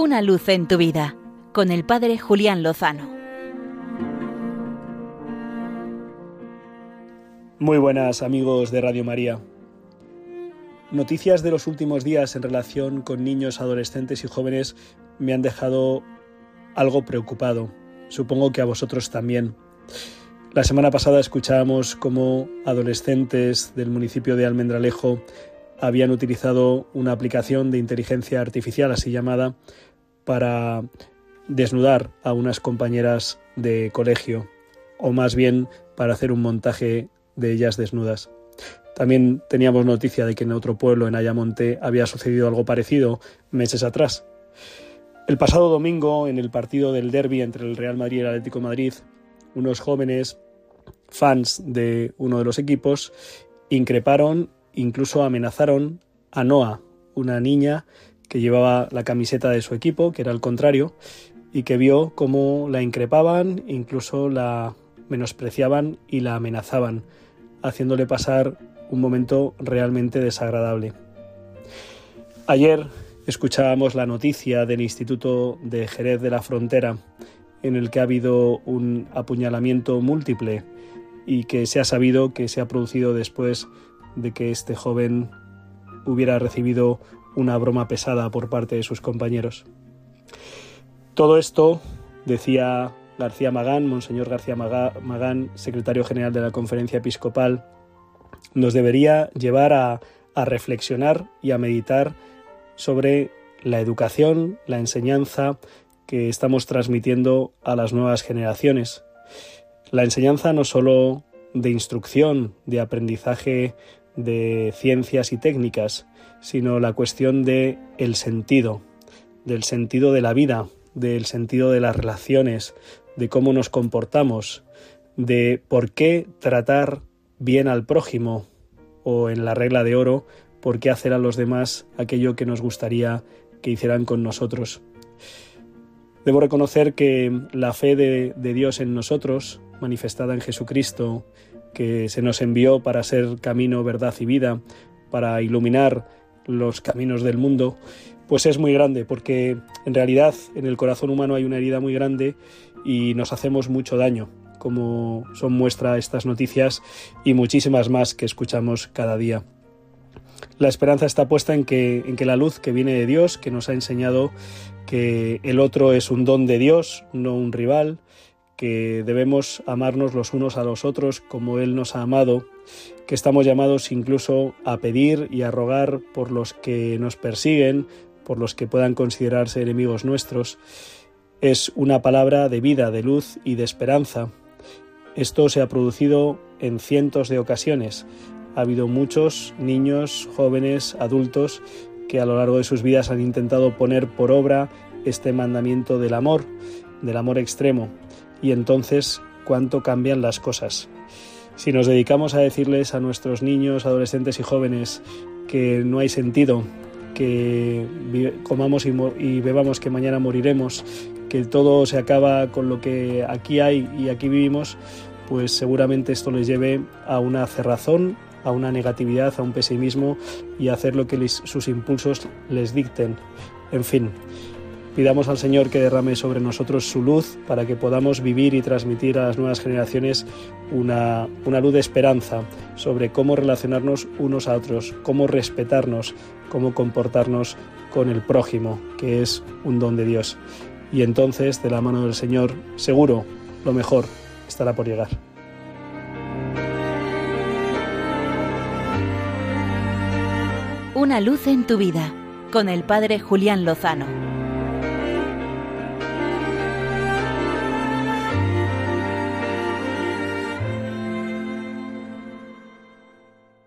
Una luz en tu vida con el Padre Julián Lozano. Muy buenas amigos de Radio María. Noticias de los últimos días en relación con niños, adolescentes y jóvenes me han dejado algo preocupado. Supongo que a vosotros también. La semana pasada escuchábamos cómo adolescentes del municipio de Almendralejo habían utilizado una aplicación de inteligencia artificial así llamada para desnudar a unas compañeras de colegio, o más bien para hacer un montaje de ellas desnudas. También teníamos noticia de que en otro pueblo, en Ayamonte, había sucedido algo parecido meses atrás. El pasado domingo, en el partido del derby entre el Real Madrid y el Atlético Madrid, unos jóvenes fans de uno de los equipos increparon, incluso amenazaron a Noah, una niña que llevaba la camiseta de su equipo, que era el contrario, y que vio cómo la increpaban, incluso la menospreciaban y la amenazaban, haciéndole pasar un momento realmente desagradable. Ayer escuchábamos la noticia del Instituto de Jerez de la Frontera, en el que ha habido un apuñalamiento múltiple y que se ha sabido que se ha producido después de que este joven hubiera recibido una broma pesada por parte de sus compañeros. Todo esto, decía García Magán, Monseñor García Magán, secretario general de la Conferencia Episcopal, nos debería llevar a, reflexionar y a meditar sobre la educación, la enseñanza que estamos transmitiendo a las nuevas generaciones. La enseñanza no solo de instrucción, de aprendizaje de ciencias y técnicas, sino la cuestión de el sentido, del sentido de la vida, del sentido de las relaciones, de cómo nos comportamos, de por qué tratar bien al prójimo o en la regla de oro, por qué hacer a los demás aquello que nos gustaría que hicieran con nosotros. Debo reconocer que la fe de, de Dios en nosotros, manifestada en Jesucristo, que se nos envió para ser camino, verdad y vida, para iluminar los caminos del mundo, pues es muy grande, porque en realidad en el corazón humano hay una herida muy grande y nos hacemos mucho daño, como son muestra estas noticias y muchísimas más que escuchamos cada día. La esperanza está puesta en que, en que la luz que viene de Dios, que nos ha enseñado que el otro es un don de Dios, no un rival, que debemos amarnos los unos a los otros como Él nos ha amado, que estamos llamados incluso a pedir y a rogar por los que nos persiguen, por los que puedan considerarse enemigos nuestros, es una palabra de vida, de luz y de esperanza. Esto se ha producido en cientos de ocasiones. Ha habido muchos niños, jóvenes, adultos que a lo largo de sus vidas han intentado poner por obra este mandamiento del amor, del amor extremo, y entonces cuánto cambian las cosas. Si nos dedicamos a decirles a nuestros niños, adolescentes y jóvenes que no hay sentido, que comamos y, bebamos que mañana moriremos, que todo se acaba con lo que aquí hay y aquí vivimos, pues seguramente esto les lleve a una cerrazón, a una negatividad, a un pesimismo y a hacer lo que sus impulsos les dicten. En fin, Pidamos al Señor que derrame sobre nosotros su luz para que podamos vivir y transmitir a las nuevas generaciones una, una, luz de esperanza sobre cómo relacionarnos unos a otros, cómo respetarnos, cómo comportarnos con el prójimo, que es un don de Dios. Y entonces, de la mano del Señor, seguro, lo mejor estará por llegar. Una luz en tu vida, con el Padre Julián Lozano.